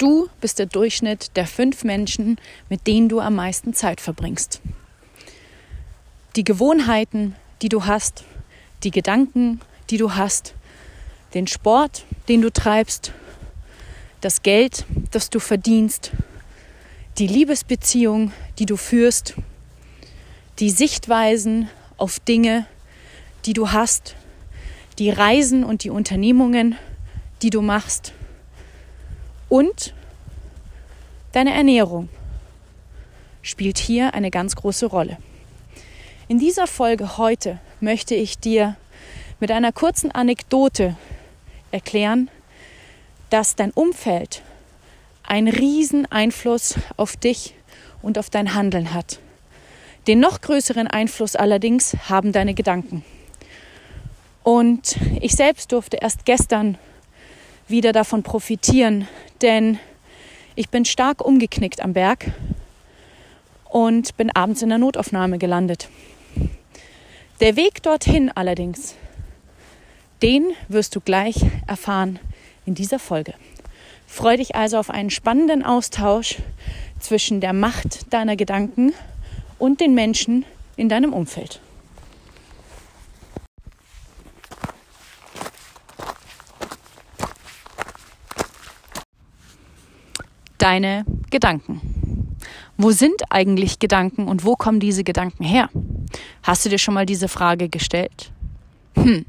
Du bist der Durchschnitt der fünf Menschen, mit denen du am meisten Zeit verbringst. Die Gewohnheiten, die du hast, die Gedanken, die du hast, den Sport, den du treibst, das Geld, das du verdienst, die Liebesbeziehung, die du führst, die Sichtweisen auf Dinge, die du hast, die Reisen und die Unternehmungen, die du machst und deine Ernährung spielt hier eine ganz große Rolle. In dieser Folge heute möchte ich dir mit einer kurzen Anekdote erklären, dass dein Umfeld einen riesen Einfluss auf dich und auf dein Handeln hat. Den noch größeren Einfluss allerdings haben deine Gedanken. Und ich selbst durfte erst gestern wieder davon profitieren, denn ich bin stark umgeknickt am Berg und bin abends in der Notaufnahme gelandet. Der Weg dorthin allerdings, den wirst du gleich erfahren in dieser Folge. Freue dich also auf einen spannenden Austausch zwischen der Macht deiner Gedanken und den Menschen in deinem Umfeld. Deine Gedanken. Wo sind eigentlich Gedanken und wo kommen diese Gedanken her? Hast du dir schon mal diese Frage gestellt? Hm.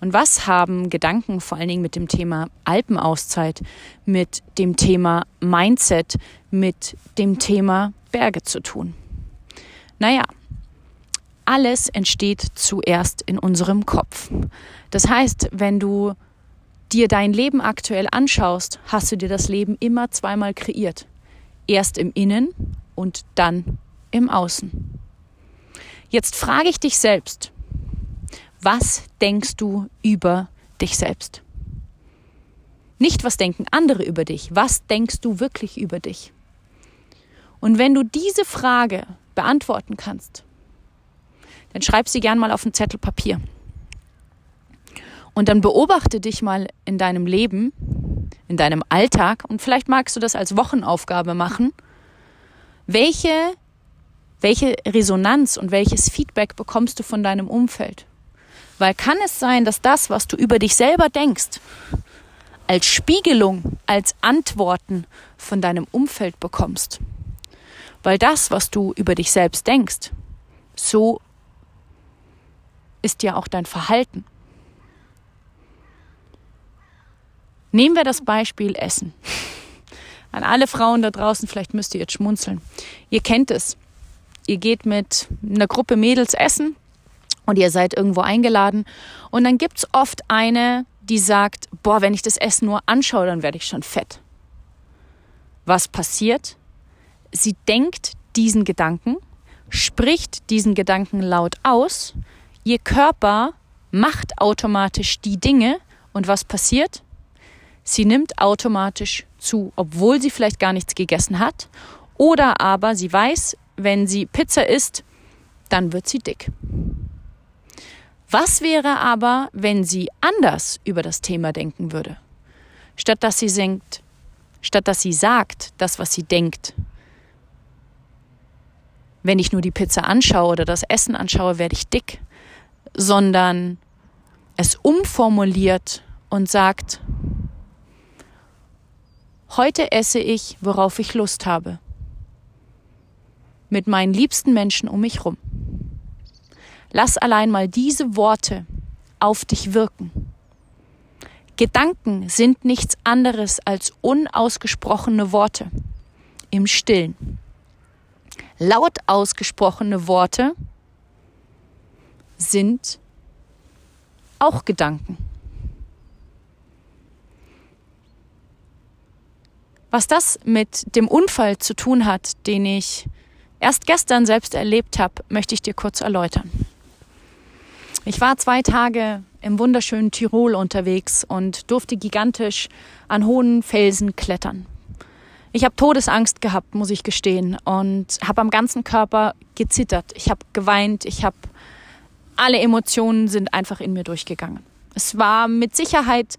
Und was haben Gedanken vor allen Dingen mit dem Thema Alpenauszeit, mit dem Thema Mindset, mit dem Thema Berge zu tun? Naja, alles entsteht zuerst in unserem Kopf. Das heißt, wenn du dir dein Leben aktuell anschaust, hast du dir das Leben immer zweimal kreiert. Erst im Innen und dann im Außen. Jetzt frage ich dich selbst, was denkst du über dich selbst? Nicht, was denken andere über dich, was denkst du wirklich über dich? Und wenn du diese Frage beantworten kannst, dann schreib sie gern mal auf einen Zettel Papier. Und dann beobachte dich mal in deinem Leben, in deinem Alltag und vielleicht magst du das als Wochenaufgabe machen. Welche, welche Resonanz und welches Feedback bekommst du von deinem Umfeld? Weil kann es sein, dass das, was du über dich selber denkst, als Spiegelung, als Antworten von deinem Umfeld bekommst? Weil das, was du über dich selbst denkst, so ist ja auch dein Verhalten. Nehmen wir das Beispiel Essen. An alle Frauen da draußen, vielleicht müsst ihr jetzt schmunzeln. Ihr kennt es. Ihr geht mit einer Gruppe Mädels essen und ihr seid irgendwo eingeladen. Und dann gibt es oft eine, die sagt, boah, wenn ich das Essen nur anschaue, dann werde ich schon fett. Was passiert? Sie denkt diesen Gedanken, spricht diesen Gedanken laut aus, ihr Körper macht automatisch die Dinge und was passiert? Sie nimmt automatisch zu, obwohl sie vielleicht gar nichts gegessen hat oder aber sie weiß, wenn sie Pizza isst, dann wird sie dick. Was wäre aber, wenn sie anders über das Thema denken würde? Statt dass sie denkt, statt dass sie sagt, das, was sie denkt. Wenn ich nur die Pizza anschaue oder das Essen anschaue, werde ich dick, sondern es umformuliert und sagt, heute esse ich, worauf ich Lust habe. Mit meinen liebsten Menschen um mich rum. Lass allein mal diese Worte auf dich wirken. Gedanken sind nichts anderes als unausgesprochene Worte im Stillen. Laut ausgesprochene Worte sind auch Gedanken. Was das mit dem Unfall zu tun hat, den ich erst gestern selbst erlebt habe, möchte ich dir kurz erläutern. Ich war zwei Tage im wunderschönen Tirol unterwegs und durfte gigantisch an hohen Felsen klettern. Ich habe Todesangst gehabt, muss ich gestehen, und habe am ganzen Körper gezittert. Ich habe geweint, ich habe alle Emotionen sind einfach in mir durchgegangen. Es war mit Sicherheit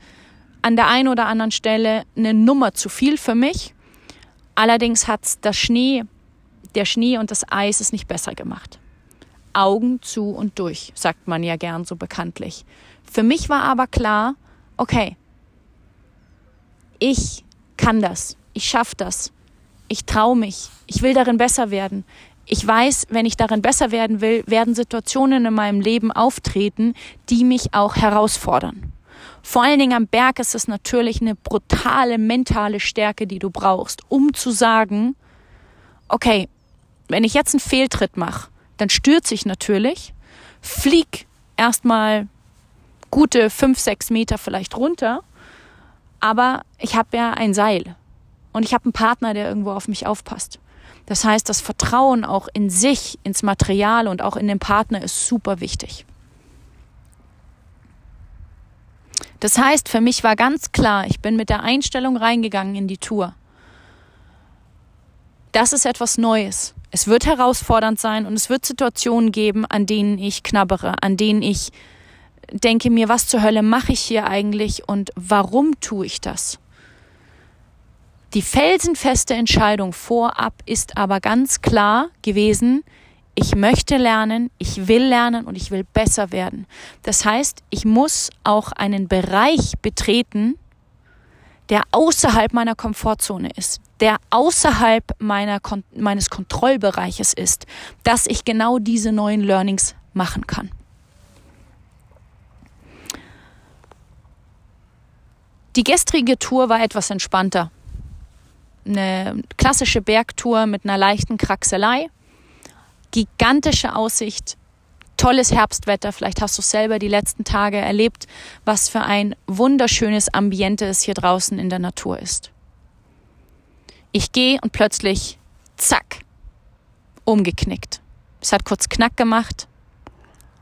an der einen oder anderen Stelle eine Nummer zu viel für mich. Allerdings hat das Schnee, der Schnee und das Eis es nicht besser gemacht. Augen zu und durch, sagt man ja gern so bekanntlich. Für mich war aber klar, okay, ich kann das, ich schaffe das, ich traue mich, ich will darin besser werden. Ich weiß, wenn ich darin besser werden will, werden Situationen in meinem Leben auftreten, die mich auch herausfordern. Vor allen Dingen am Berg ist es natürlich eine brutale mentale Stärke, die du brauchst, um zu sagen, okay, wenn ich jetzt einen Fehltritt mache, dann stürze ich natürlich, flieg erstmal gute fünf, sechs Meter vielleicht runter, aber ich habe ja ein Seil und ich habe einen Partner, der irgendwo auf mich aufpasst. Das heißt, das Vertrauen auch in sich, ins Material und auch in den Partner ist super wichtig. Das heißt, für mich war ganz klar, ich bin mit der Einstellung reingegangen in die Tour. Das ist etwas Neues. Es wird herausfordernd sein und es wird Situationen geben, an denen ich knabbere, an denen ich denke mir, was zur Hölle mache ich hier eigentlich und warum tue ich das? Die felsenfeste Entscheidung vorab ist aber ganz klar gewesen, ich möchte lernen, ich will lernen und ich will besser werden. Das heißt, ich muss auch einen Bereich betreten, der außerhalb meiner Komfortzone ist, der außerhalb meiner, meines Kontrollbereiches ist, dass ich genau diese neuen Learnings machen kann. Die gestrige Tour war etwas entspannter eine klassische Bergtour mit einer leichten Kraxelei. Gigantische Aussicht, tolles Herbstwetter. Vielleicht hast du selber die letzten Tage erlebt, was für ein wunderschönes Ambiente es hier draußen in der Natur ist. Ich gehe und plötzlich, zack, umgeknickt. Es hat kurz Knack gemacht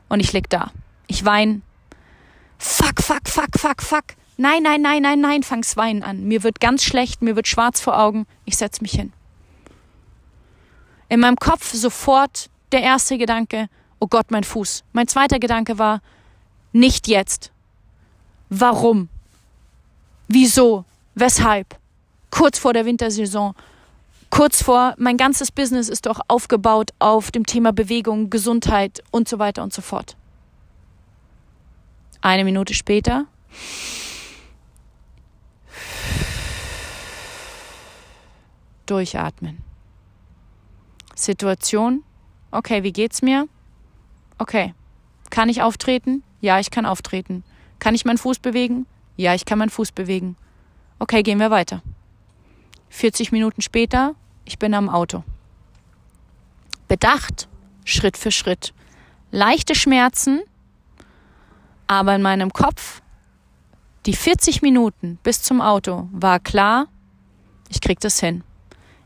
und ich lieg da. Ich weine. Fuck, fuck, fuck, fuck, fuck. Nein, nein, nein, nein, nein, fang's weinen an. Mir wird ganz schlecht, mir wird schwarz vor Augen. Ich setz mich hin. In meinem Kopf sofort der erste Gedanke, oh Gott, mein Fuß. Mein zweiter Gedanke war, nicht jetzt. Warum? Wieso? Weshalb? Kurz vor der Wintersaison. Kurz vor, mein ganzes Business ist doch aufgebaut auf dem Thema Bewegung, Gesundheit und so weiter und so fort. Eine Minute später Durchatmen. Situation. Okay, wie geht's mir? Okay. Kann ich auftreten? Ja, ich kann auftreten. Kann ich meinen Fuß bewegen? Ja, ich kann meinen Fuß bewegen. Okay, gehen wir weiter. 40 Minuten später, ich bin am Auto. Bedacht, Schritt für Schritt. Leichte Schmerzen, aber in meinem Kopf, die 40 Minuten bis zum Auto, war klar, ich krieg das hin.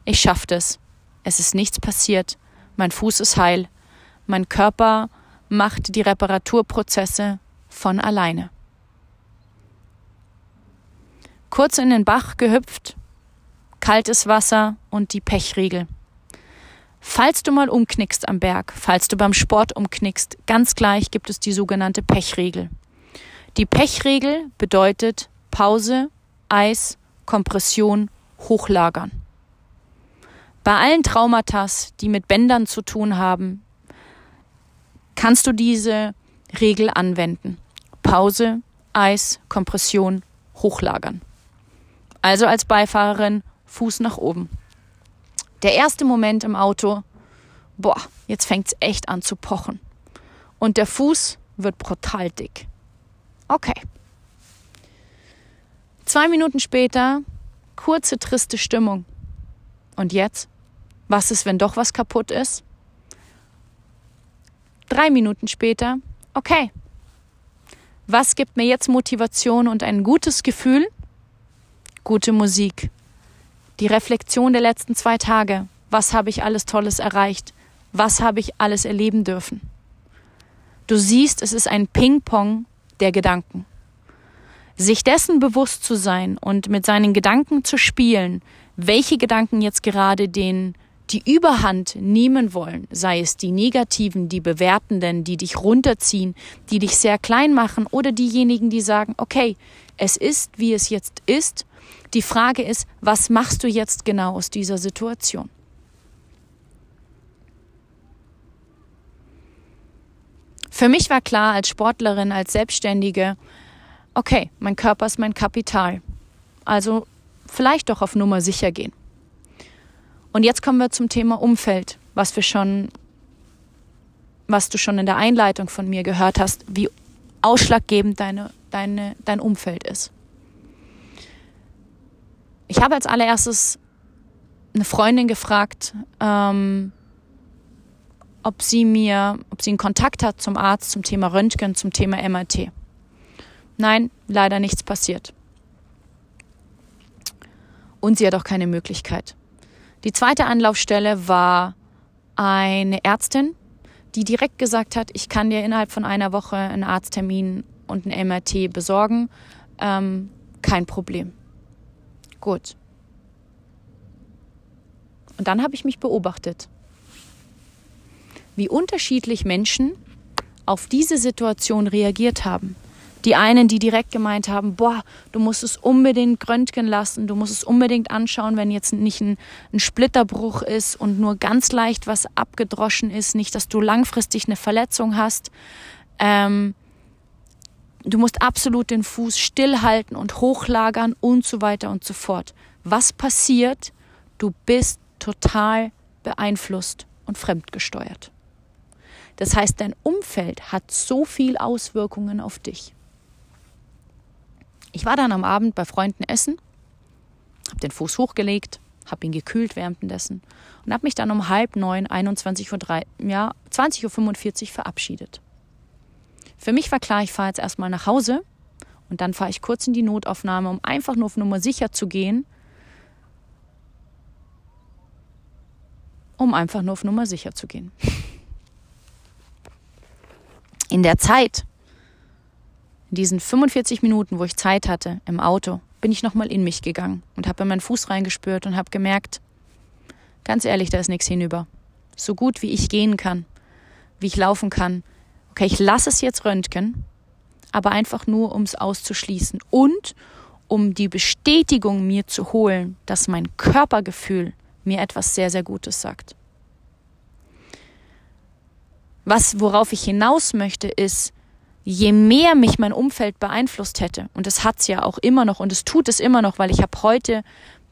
Ich schaffe das. Es ist nichts passiert. Mein Fuß ist heil. Mein Körper macht die Reparaturprozesse von alleine. Kurz in den Bach gehüpft, kaltes Wasser und die Pechriegel. Falls du mal umknickst am Berg, falls du beim Sport umknickst, ganz gleich gibt es die sogenannte Pechregel. Die Pechregel bedeutet Pause, Eis, Kompression, Hochlagern. Bei allen Traumata, die mit Bändern zu tun haben, kannst du diese Regel anwenden. Pause, Eis, Kompression, hochlagern. Also als Beifahrerin Fuß nach oben. Der erste Moment im Auto, boah, jetzt fängt's echt an zu pochen. Und der Fuß wird brutal dick. Okay. Zwei Minuten später, kurze triste Stimmung. Und jetzt? Was ist, wenn doch was kaputt ist? Drei Minuten später, okay. Was gibt mir jetzt Motivation und ein gutes Gefühl? Gute Musik. Die Reflexion der letzten zwei Tage. Was habe ich alles Tolles erreicht? Was habe ich alles erleben dürfen? Du siehst, es ist ein Ping-Pong der Gedanken. Sich dessen bewusst zu sein und mit seinen Gedanken zu spielen, welche Gedanken jetzt gerade den die Überhand nehmen wollen, sei es die negativen, die bewertenden, die dich runterziehen, die dich sehr klein machen oder diejenigen, die sagen, okay, Es ist, wie es jetzt ist. Die Frage ist, was machst du jetzt genau aus dieser Situation? Für mich war klar als Sportlerin, als Selbstständige, okay, mein Körper ist mein Kapital. Also vielleicht doch auf Nummer sicher gehen. Und jetzt kommen wir zum Thema Umfeld, was wir schon, was du schon in der Einleitung von mir gehört hast, wie ausschlaggebend deine, deine, dein Umfeld ist. Ich habe als allererstes eine Freundin gefragt, ähm, ob sie mir, ob sie einen Kontakt hat zum Arzt zum Thema Röntgen, zum Thema MRT. Nein, leider nichts passiert. Und sie hat auch keine Möglichkeit. Die zweite Anlaufstelle war eine Ärztin, die direkt gesagt hat, ich kann dir innerhalb von einer Woche einen Arzttermin und ein MRT besorgen. Ähm, kein Problem. Gut. Und dann habe ich mich beobachtet, wie unterschiedlich Menschen auf diese Situation reagiert haben. Die einen, die direkt gemeint haben, boah, du musst es unbedingt röntgen lassen, du musst es unbedingt anschauen, wenn jetzt nicht ein, ein Splitterbruch ist und nur ganz leicht was abgedroschen ist, nicht, dass du langfristig eine Verletzung hast. Ähm, du musst absolut den Fuß stillhalten und hochlagern und so weiter und so fort. Was passiert? Du bist total beeinflusst und fremdgesteuert. Das heißt, dein Umfeld hat so viel Auswirkungen auf dich. Ich war dann am Abend bei Freunden essen, habe den Fuß hochgelegt, habe ihn gekühlt währenddessen und habe mich dann um halb neun, 21 Uhr, ja, 20.45 Uhr verabschiedet. Für mich war klar, ich fahre jetzt erstmal nach Hause und dann fahre ich kurz in die Notaufnahme, um einfach nur auf Nummer sicher zu gehen, um einfach nur auf Nummer sicher zu gehen. In der Zeit in diesen 45 Minuten, wo ich Zeit hatte im Auto, bin ich nochmal in mich gegangen und habe in meinen Fuß reingespürt und habe gemerkt, ganz ehrlich, da ist nichts hinüber. So gut wie ich gehen kann, wie ich laufen kann. Okay, ich lasse es jetzt röntgen, aber einfach nur, um es auszuschließen und um die Bestätigung mir zu holen, dass mein Körpergefühl mir etwas sehr, sehr Gutes sagt. Was, worauf ich hinaus möchte, ist, je mehr mich mein Umfeld beeinflusst hätte, und es hat's ja auch immer noch und es tut es immer noch, weil ich habe heute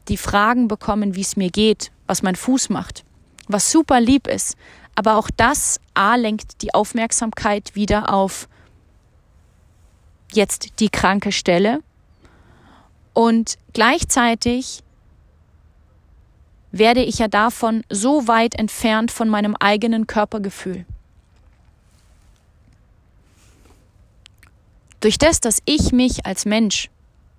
die Fragen bekommen, wie es mir geht, was mein Fuß macht, was super lieb ist. Aber auch das A lenkt die Aufmerksamkeit wieder auf jetzt die kranke Stelle und gleichzeitig werde ich ja davon so weit entfernt von meinem eigenen Körpergefühl. Durch das, dass ich mich als Mensch,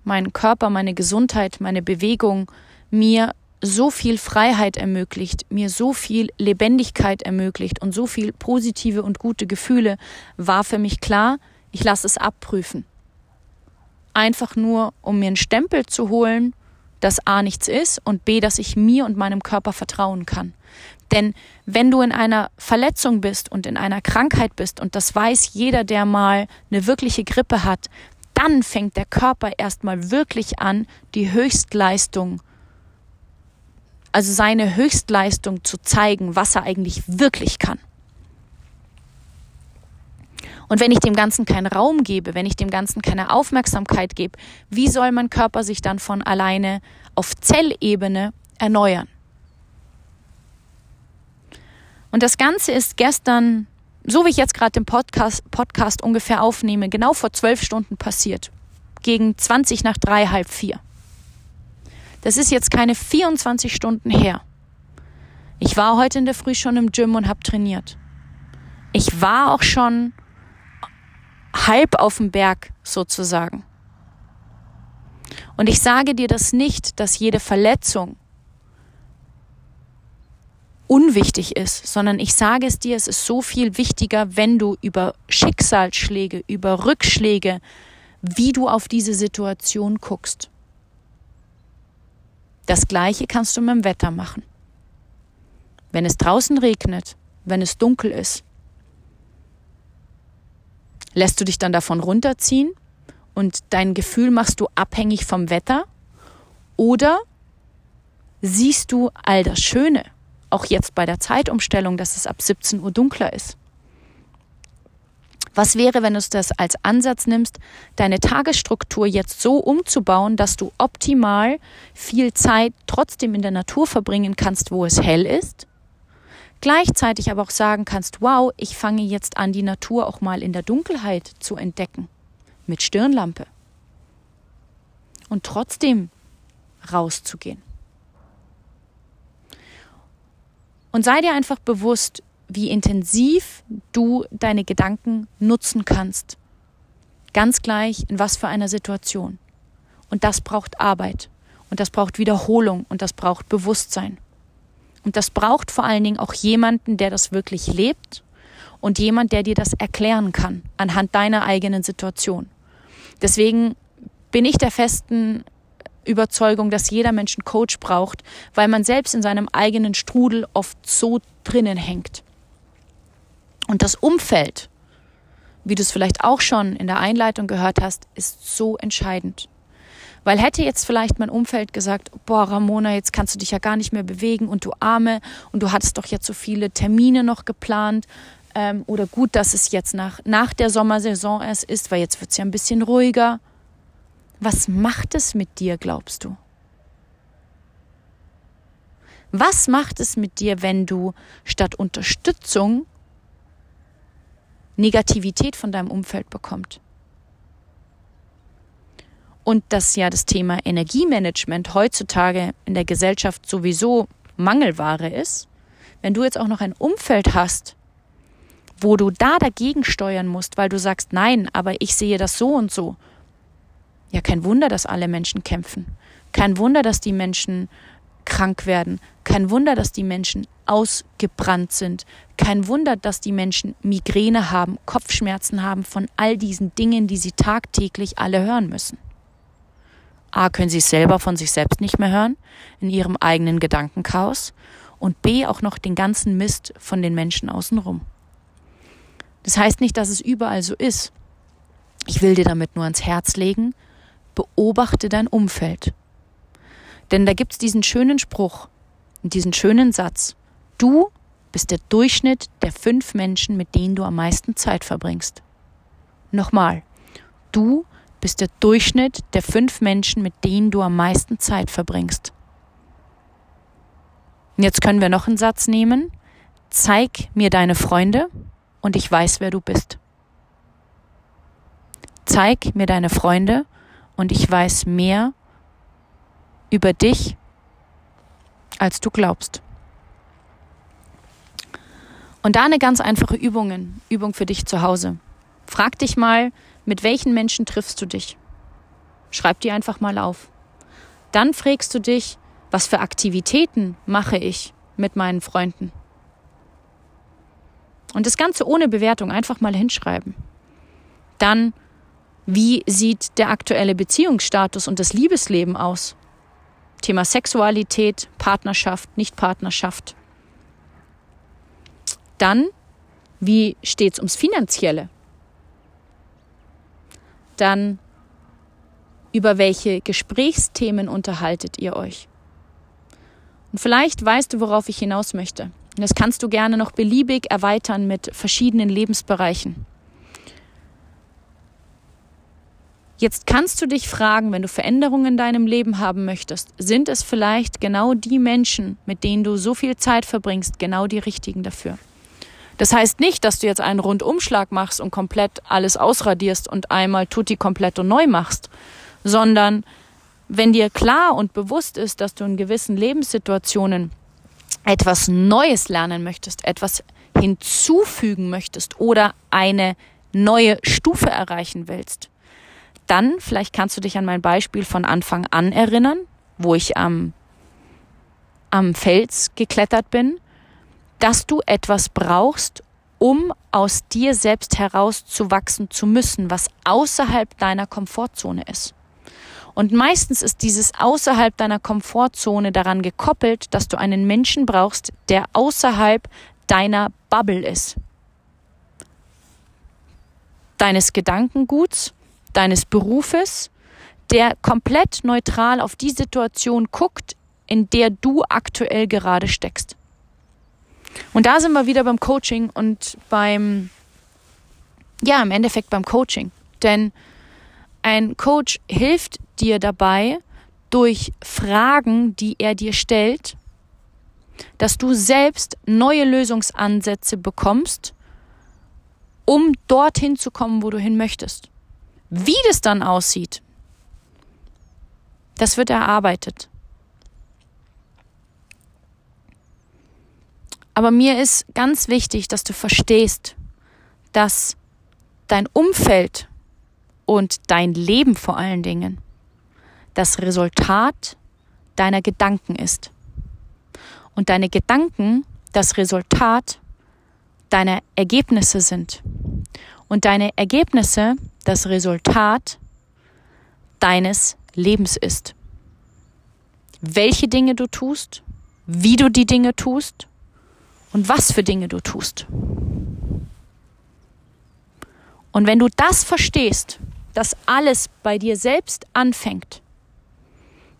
meinen Körper, meine Gesundheit, meine Bewegung mir so viel Freiheit ermöglicht, mir so viel Lebendigkeit ermöglicht und so viel positive und gute Gefühle, war für mich klar, ich lasse es abprüfen. Einfach nur, um mir einen Stempel zu holen, dass A nichts ist und B, dass ich mir und meinem Körper vertrauen kann. Denn wenn du in einer Verletzung bist und in einer Krankheit bist, und das weiß jeder, der mal eine wirkliche Grippe hat, dann fängt der Körper erstmal wirklich an, die Höchstleistung, also seine Höchstleistung zu zeigen, was er eigentlich wirklich kann. Und wenn ich dem Ganzen keinen Raum gebe, wenn ich dem Ganzen keine Aufmerksamkeit gebe, wie soll mein Körper sich dann von alleine auf Zellebene erneuern? Und das Ganze ist gestern, so wie ich jetzt gerade den Podcast, Podcast ungefähr aufnehme, genau vor zwölf Stunden passiert. Gegen 20 nach drei, halb vier. Das ist jetzt keine 24 Stunden her. Ich war heute in der Früh schon im Gym und habe trainiert. Ich war auch schon halb auf dem Berg sozusagen. Und ich sage dir das nicht, dass jede Verletzung unwichtig ist, sondern ich sage es dir, es ist so viel wichtiger, wenn du über Schicksalsschläge, über Rückschläge, wie du auf diese Situation guckst. Das gleiche kannst du mit dem Wetter machen. Wenn es draußen regnet, wenn es dunkel ist, lässt du dich dann davon runterziehen und dein Gefühl machst du abhängig vom Wetter? Oder siehst du all das Schöne? Auch jetzt bei der Zeitumstellung, dass es ab 17 Uhr dunkler ist. Was wäre, wenn du das als Ansatz nimmst, deine Tagesstruktur jetzt so umzubauen, dass du optimal viel Zeit trotzdem in der Natur verbringen kannst, wo es hell ist? Gleichzeitig aber auch sagen kannst, wow, ich fange jetzt an, die Natur auch mal in der Dunkelheit zu entdecken. Mit Stirnlampe. Und trotzdem rauszugehen. Und sei dir einfach bewusst, wie intensiv du deine Gedanken nutzen kannst. Ganz gleich in was für einer Situation. Und das braucht Arbeit. Und das braucht Wiederholung. Und das braucht Bewusstsein. Und das braucht vor allen Dingen auch jemanden, der das wirklich lebt und jemand, der dir das erklären kann anhand deiner eigenen Situation. Deswegen bin ich der festen Überzeugung, dass jeder Mensch einen Coach braucht, weil man selbst in seinem eigenen Strudel oft so drinnen hängt. Und das Umfeld, wie du es vielleicht auch schon in der Einleitung gehört hast, ist so entscheidend. Weil hätte jetzt vielleicht mein Umfeld gesagt, boah, Ramona, jetzt kannst du dich ja gar nicht mehr bewegen und du Arme und du hattest doch jetzt so viele Termine noch geplant. Ähm, oder gut, dass es jetzt nach, nach der Sommersaison erst ist, weil jetzt wird es ja ein bisschen ruhiger. Was macht es mit dir, glaubst du? Was macht es mit dir, wenn du statt Unterstützung Negativität von deinem Umfeld bekommt. Und dass ja das Thema Energiemanagement heutzutage in der Gesellschaft sowieso Mangelware ist, wenn du jetzt auch noch ein Umfeld hast, wo du da dagegen steuern musst, weil du sagst, nein, aber ich sehe das so und so. Ja, kein Wunder, dass alle Menschen kämpfen. Kein Wunder, dass die Menschen krank werden. Kein Wunder, dass die Menschen ausgebrannt sind. Kein Wunder, dass die Menschen Migräne haben, Kopfschmerzen haben von all diesen Dingen, die sie tagtäglich alle hören müssen. A, können sie es selber von sich selbst nicht mehr hören, in ihrem eigenen Gedankenchaos, und B, auch noch den ganzen Mist von den Menschen außenrum. Das heißt nicht, dass es überall so ist. Ich will dir damit nur ans Herz legen, beobachte dein Umfeld. Denn da gibt's diesen schönen Spruch und diesen schönen Satz. Du bist der Durchschnitt der fünf Menschen, mit denen du am meisten Zeit verbringst. Nochmal. Du bist der Durchschnitt der fünf Menschen, mit denen du am meisten Zeit verbringst. Und jetzt können wir noch einen Satz nehmen. Zeig mir deine Freunde und ich weiß, wer du bist. Zeig mir deine Freunde und ich weiß mehr über dich, als du glaubst. Und da eine ganz einfache Übung, Übung für dich zu Hause. Frag dich mal, mit welchen Menschen triffst du dich? Schreib die einfach mal auf. Dann fragst du dich, was für Aktivitäten mache ich mit meinen Freunden? Und das Ganze ohne Bewertung einfach mal hinschreiben. Dann, wie sieht der aktuelle Beziehungsstatus und das Liebesleben aus? Thema Sexualität, Partnerschaft, Nichtpartnerschaft. Dann, wie steht es ums Finanzielle? Dann, über welche Gesprächsthemen unterhaltet ihr euch? Und vielleicht weißt du, worauf ich hinaus möchte. Und das kannst du gerne noch beliebig erweitern mit verschiedenen Lebensbereichen. Jetzt kannst du dich fragen, wenn du Veränderungen in deinem Leben haben möchtest, sind es vielleicht genau die Menschen, mit denen du so viel Zeit verbringst, genau die richtigen dafür? Das heißt nicht, dass du jetzt einen Rundumschlag machst und komplett alles ausradierst und einmal tutti komplett und neu machst, sondern wenn dir klar und bewusst ist, dass du in gewissen Lebenssituationen etwas Neues lernen möchtest, etwas hinzufügen möchtest oder eine neue Stufe erreichen willst, dann, vielleicht kannst du dich an mein Beispiel von Anfang an erinnern, wo ich am, am Fels geklettert bin, dass du etwas brauchst, um aus dir selbst herauszuwachsen zu müssen, was außerhalb deiner Komfortzone ist. Und meistens ist dieses außerhalb deiner Komfortzone daran gekoppelt, dass du einen Menschen brauchst, der außerhalb deiner Bubble ist. Deines Gedankenguts, deines Berufes, der komplett neutral auf die Situation guckt, in der du aktuell gerade steckst. Und da sind wir wieder beim Coaching und beim, ja, im Endeffekt beim Coaching. Denn ein Coach hilft dir dabei, durch Fragen, die er dir stellt, dass du selbst neue Lösungsansätze bekommst, um dorthin zu kommen, wo du hin möchtest. Wie das dann aussieht, das wird erarbeitet. Aber mir ist ganz wichtig, dass du verstehst, dass dein Umfeld und dein Leben vor allen Dingen das Resultat deiner Gedanken ist. Und deine Gedanken das Resultat deiner Ergebnisse sind. Und deine Ergebnisse das Resultat deines Lebens ist. Welche Dinge du tust, wie du die Dinge tust und was für Dinge du tust. Und wenn du das verstehst, dass alles bei dir selbst anfängt,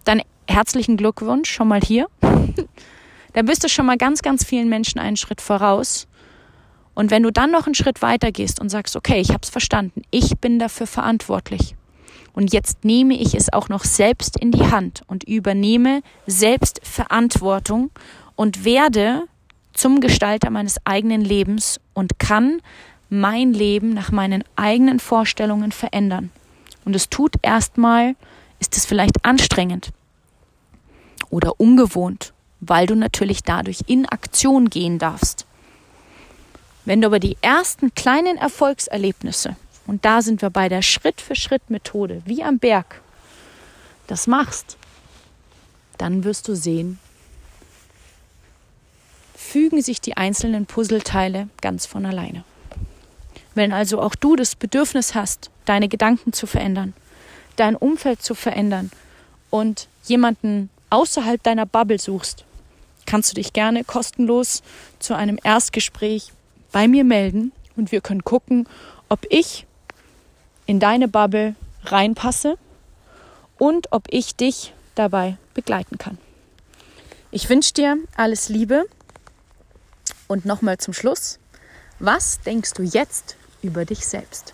dann herzlichen Glückwunsch schon mal hier. dann bist du schon mal ganz, ganz vielen Menschen einen Schritt voraus. Und wenn du dann noch einen Schritt weiter gehst und sagst, okay, ich habe es verstanden, ich bin dafür verantwortlich. Und jetzt nehme ich es auch noch selbst in die Hand und übernehme selbst Verantwortung und werde zum Gestalter meines eigenen Lebens und kann mein Leben nach meinen eigenen Vorstellungen verändern. Und es tut erstmal, ist es vielleicht anstrengend oder ungewohnt, weil du natürlich dadurch in Aktion gehen darfst. Wenn du aber die ersten kleinen Erfolgserlebnisse, und da sind wir bei der Schritt-für-Schritt-Methode, wie am Berg, das machst, dann wirst du sehen, fügen sich die einzelnen Puzzleteile ganz von alleine. Wenn also auch du das Bedürfnis hast, deine Gedanken zu verändern, dein Umfeld zu verändern und jemanden außerhalb deiner Bubble suchst, kannst du dich gerne kostenlos zu einem Erstgespräch bei mir melden und wir können gucken, ob ich in deine Bubble reinpasse und ob ich dich dabei begleiten kann. Ich wünsche dir alles Liebe und nochmal zum Schluss, was denkst du jetzt über dich selbst?